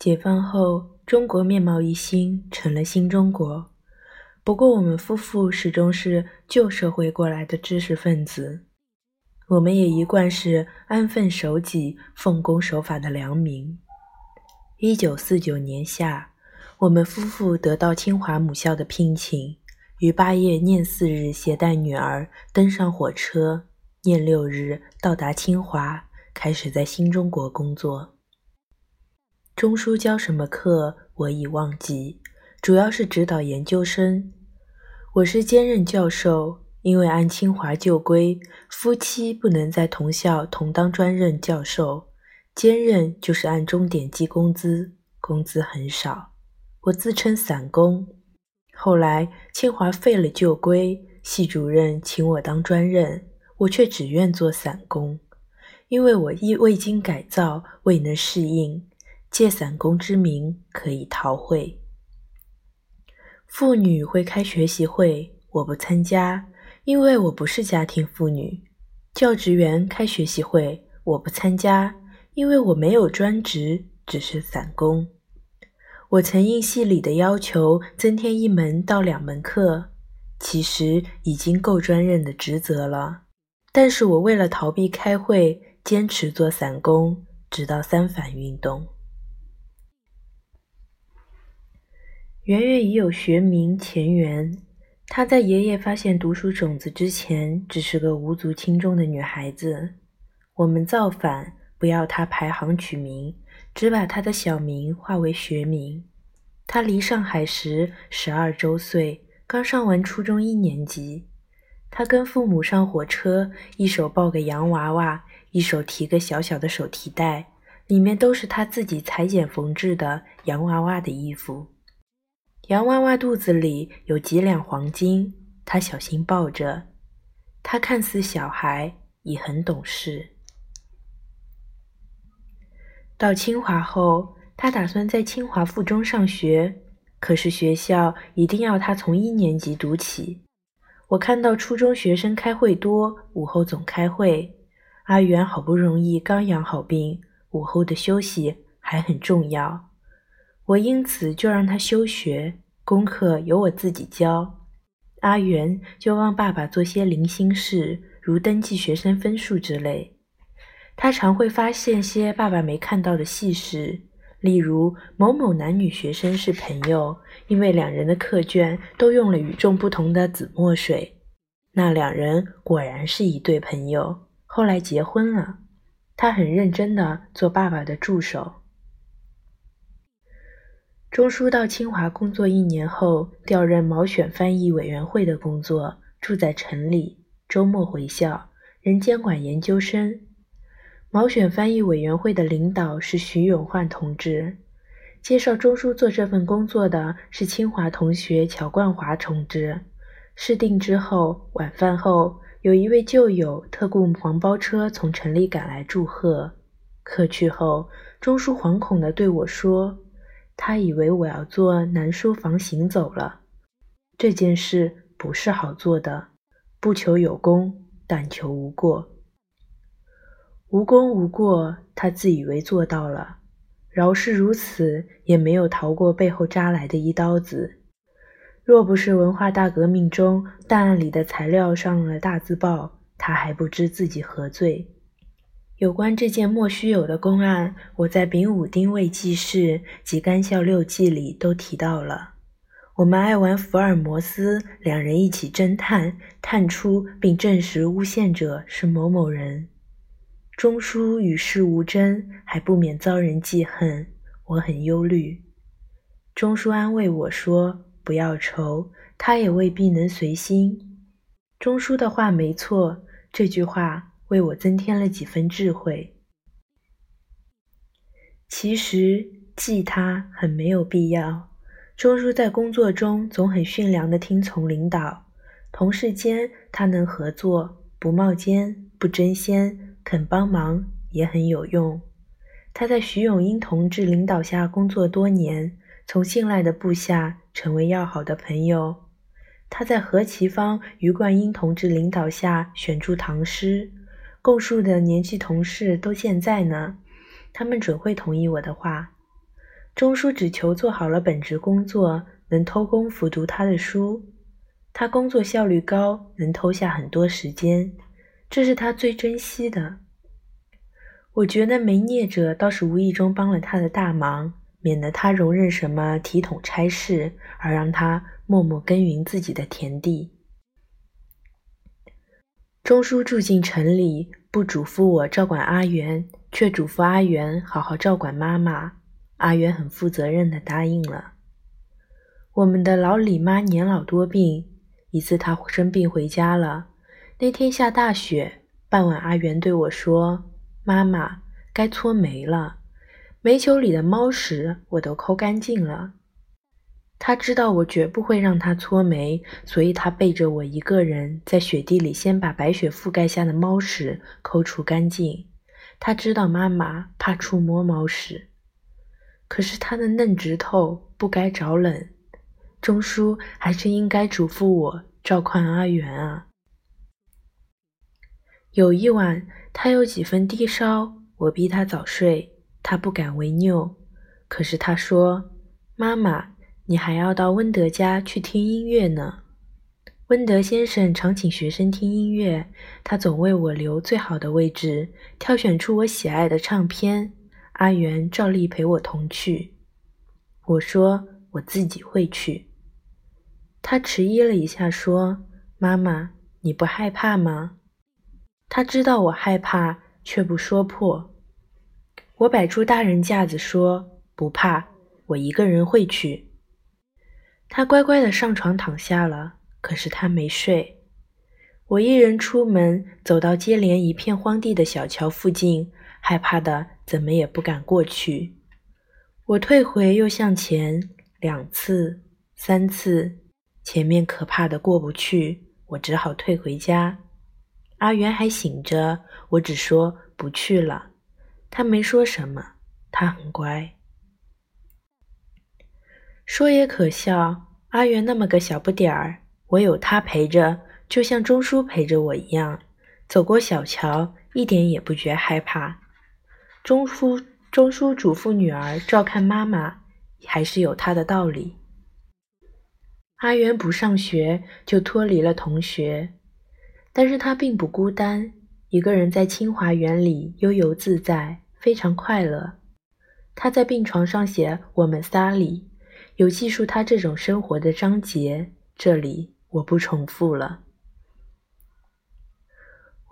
解放后，中国面貌一新，成了新中国。不过，我们夫妇始终是旧社会过来的知识分子，我们也一贯是安分守己、奉公守法的良民。一九四九年夏，我们夫妇得到清华母校的聘请，于八月廿四日携带女儿登上火车，廿六日到达清华，开始在新中国工作。中书教什么课，我已忘记，主要是指导研究生。我是兼任教授，因为按清华旧规，夫妻不能在同校同当专任教授。兼任就是按钟点计工资，工资很少。我自称散工。后来清华废了旧规，系主任请我当专任，我却只愿做散工，因为我亦未经改造，未能适应。借散工之名可以逃会。妇女会开学习会，我不参加，因为我不是家庭妇女。教职员开学习会，我不参加，因为我没有专职，只是散工。我曾应系里的要求增添一门到两门课，其实已经够专任的职责了。但是我为了逃避开会，坚持做散工，直到三反运动。圆圆已有学名钱媛，她在爷爷发现读书种子之前，只是个无足轻重的女孩子。我们造反，不要她排行取名，只把她的小名化为学名。她离上海时十二周岁，刚上完初中一年级。她跟父母上火车，一手抱个洋娃娃，一手提个小小的手提袋，里面都是她自己裁剪缝制的洋娃娃的衣服。洋娃娃肚子里有几两黄金，他小心抱着。他看似小孩，已很懂事。到清华后，他打算在清华附中上学，可是学校一定要他从一年级读起。我看到初中学生开会多，午后总开会。阿元好不容易刚养好病，午后的休息还很重要。我因此就让他休学，功课由我自己教。阿元就帮爸爸做些零星事，如登记学生分数之类。他常会发现些爸爸没看到的细事，例如某某男女学生是朋友，因为两人的课卷都用了与众不同的紫墨水。那两人果然是一对朋友，后来结婚了。他很认真地做爸爸的助手。钟书到清华工作一年后，调任毛选翻译委员会的工作，住在城里，周末回校，仍监管研究生。毛选翻译委员会的领导是徐永焕同志，介绍钟书做这份工作的是清华同学乔冠华同志。试定之后，晚饭后，有一位旧友特雇黄包车从城里赶来祝贺。客去后，钟书惶恐地对我说。他以为我要做南书房行走了，这件事不是好做的，不求有功，但求无过。无功无过，他自以为做到了，饶是如此，也没有逃过背后扎来的一刀子。若不是文化大革命中档案里的材料上了大字报，他还不知自己何罪。有关这件莫须有的公案，我在《丙午丁未记事》及《干校六记》里都提到了。我们爱玩福尔摩斯，两人一起侦探，探出并证实诬陷者是某某人。钟书与世无争，还不免遭人记恨，我很忧虑。钟书安慰我说：“不要愁，他也未必能随心。”钟书的话没错，这句话。为我增添了几分智慧。其实记他很没有必要。周叔在工作中总很驯良的听从领导，同事间他能合作，不冒尖，不争先，肯帮忙，也很有用。他在徐永英同志领导下工作多年，从信赖的部下成为要好的朋友。他在何其芳、余冠英同志领导下选出唐诗。供述的年纪同事都健在呢，他们准会同意我的话。钟叔只求做好了本职工作，能偷工复读他的书。他工作效率高，能偷下很多时间，这是他最珍惜的。我觉得没孽者倒是无意中帮了他的大忙，免得他容忍什么体统差事，而让他默默耕耘自己的田地。钟叔住进城里，不嘱咐我照管阿元，却嘱咐阿元好好照管妈妈。阿元很负责任地答应了。我们的老李妈年老多病，一次她生病回家了，那天下大雪，傍晚阿元对我说。妈妈，该搓煤了。煤球里的猫屎我都抠干净了。他知道我绝不会让他搓煤，所以他背着我一个人在雪地里先把白雪覆盖下的猫屎抠除干净。他知道妈妈怕触摸猫屎，可是他的嫩指头不该着冷。钟叔还是应该嘱咐我照看阿元啊。有一晚。他有几分低烧，我逼他早睡，他不敢违拗。可是他说：“妈妈，你还要到温德家去听音乐呢。温德先生常请学生听音乐，他总为我留最好的位置，挑选出我喜爱的唱片。阿元照例陪我同去。”我说：“我自己会去。”他迟疑了一下，说：“妈妈，你不害怕吗？”他知道我害怕，却不说破。我摆出大人架子说：“不怕，我一个人会去。”他乖乖的上床躺下了，可是他没睡。我一人出门，走到接连一片荒地的小桥附近，害怕的怎么也不敢过去。我退回又向前，两次、三次，前面可怕的过不去，我只好退回家。阿元还醒着，我只说不去了。他没说什么，他很乖。说也可笑，阿元那么个小不点儿，我有他陪着，就像钟叔陪着我一样。走过小桥，一点也不觉害怕。钟叔钟叔嘱咐女儿照看妈妈，还是有他的道理。阿元不上学，就脱离了同学。但是他并不孤单，一个人在清华园里悠游自在，非常快乐。他在病床上写“我们仨”里，有记述他这种生活的章节，这里我不重复了。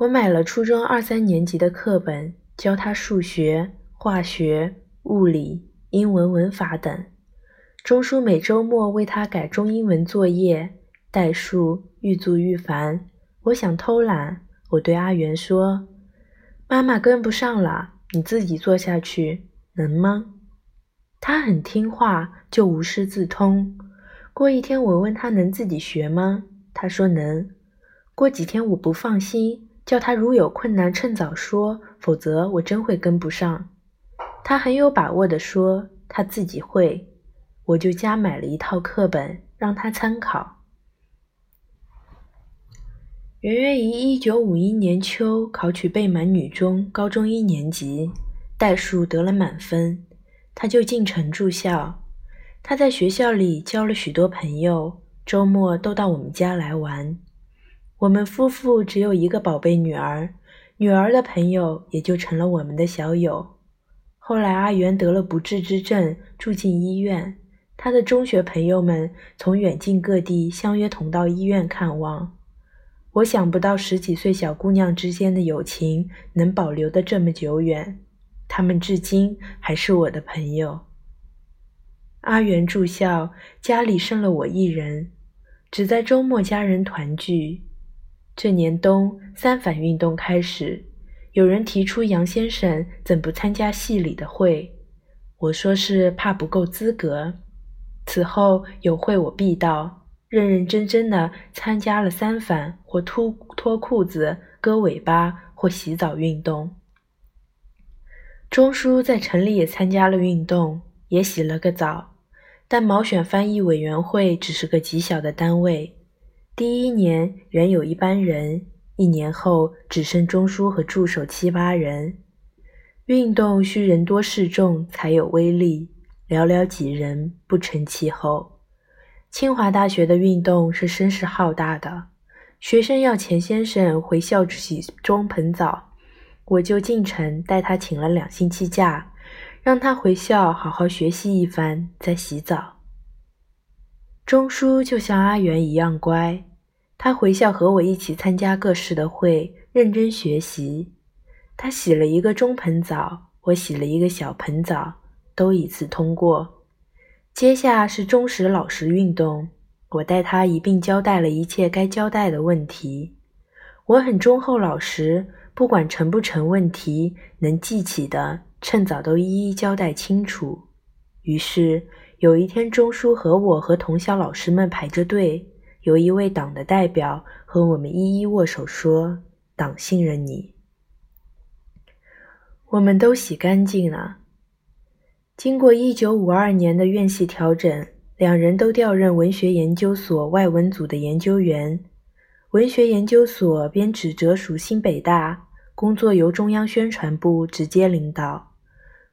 我买了初中二三年级的课本，教他数学、化学、物理、英文文法等。钟叔每周末为他改中英文作业，代数愈做愈烦。我想偷懒，我对阿元说：“妈妈跟不上了，你自己做下去，能吗？”他很听话，就无师自通。过一天，我问他能自己学吗？他说能。过几天，我不放心，叫他如有困难趁早说，否则我真会跟不上。他很有把握地说他自己会，我就加买了一套课本让他参考。圆圆于一九五一年秋考取备满女中高中一年级，代数得了满分，他就进城住校。他在学校里交了许多朋友，周末都到我们家来玩。我们夫妇只有一个宝贝女儿，女儿的朋友也就成了我们的小友。后来阿元得了不治之症，住进医院，他的中学朋友们从远近各地相约同到医院看望。我想不到十几岁小姑娘之间的友情能保留的这么久远，他们至今还是我的朋友。阿元住校，家里剩了我一人，只在周末家人团聚。这年冬三反运动开始，有人提出杨先生怎不参加系里的会？我说是怕不够资格。此后有会我必到。认认真真的参加了三反或脱脱裤子、割尾巴或洗澡运动。钟叔在城里也参加了运动，也洗了个澡，但毛选翻译委员会只是个极小的单位。第一年原有一班人，一年后只剩钟叔和助手七八人。运动需人多势众才有威力，寥寥几人，不成气候。清华大学的运动是声势浩大的，学生要钱先生回校洗中盆澡，我就进城带他请了两星期假，让他回校好好学习一番再洗澡。钟书就像阿元一样乖，他回校和我一起参加各式的会，认真学习。他洗了一个中盆澡，我洗了一个小盆澡，都一次通过。接下是忠实老实运动，我带他一并交代了一切该交代的问题。我很忠厚老实，不管成不成问题，能记起的，趁早都一一交代清楚。于是。有一天，钟书和我和同校老师们排着队，有一位党的代表和我们一一握手，说：“党信任你。”我们都洗干净了。经过一九五二年的院系调整，两人都调任文学研究所外文组的研究员。文学研究所编制折属新北大，工作由中央宣传部直接领导。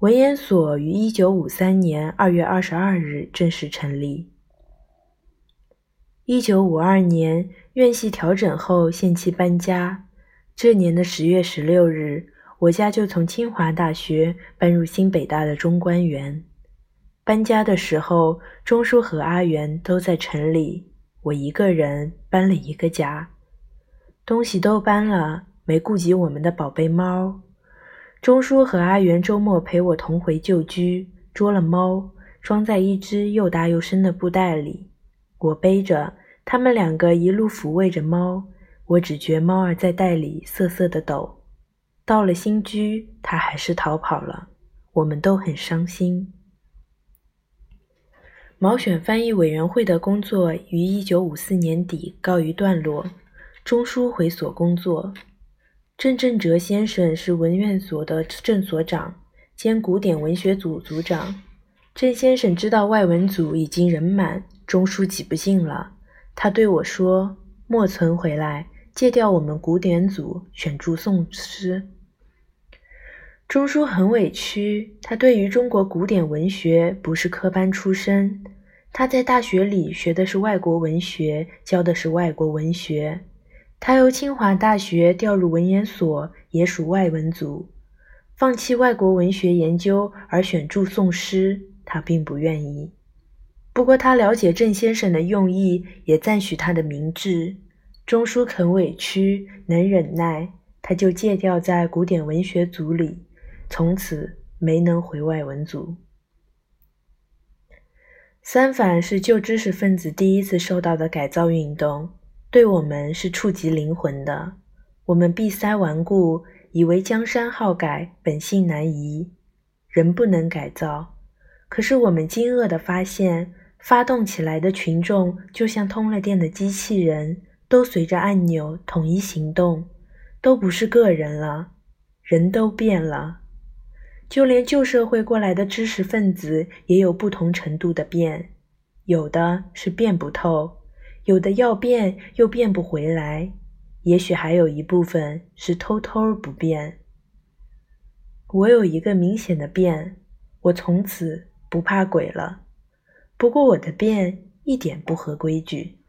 文研所于一九五三年二月二十二日正式成立。一九五二年院系调整后，限期搬家。这年的十月十六日，我家就从清华大学搬入新北大的中关园。搬家的时候，钟书和阿元都在城里，我一个人搬了一个家，东西都搬了，没顾及我们的宝贝猫。钟叔和阿元周末陪我同回旧居，捉了猫，装在一只又大又深的布袋里。我背着，他们两个一路抚慰着猫。我只觉猫儿在袋里瑟瑟的抖。到了新居，它还是逃跑了。我们都很伤心。毛选翻译委员会的工作于一九五四年底告一段落，钟书回所工作。郑振哲先生是文院所的郑所长兼古典文学组组长。郑先生知道外文组已经人满，钟书挤不进了。他对我说：“莫存回来，借调我们古典组，选注宋诗。”钟书很委屈，他对于中国古典文学不是科班出身，他在大学里学的是外国文学，教的是外国文学。他由清华大学调入文研所，也属外文组，放弃外国文学研究而选注宋诗，他并不愿意。不过他了解郑先生的用意，也赞许他的明智。钟书肯委屈，能忍耐，他就借调在古典文学组里，从此没能回外文组。三反是旧知识分子第一次受到的改造运动。对我们是触及灵魂的。我们闭塞顽固，以为江山好改，本性难移，人不能改造。可是我们惊愕地发现，发动起来的群众就像通了电的机器人，都随着按钮统一行动，都不是个人了，人都变了。就连旧社会过来的知识分子也有不同程度的变，有的是变不透。有的要变又变不回来，也许还有一部分是偷偷不变。我有一个明显的变，我从此不怕鬼了。不过我的变一点不合规矩。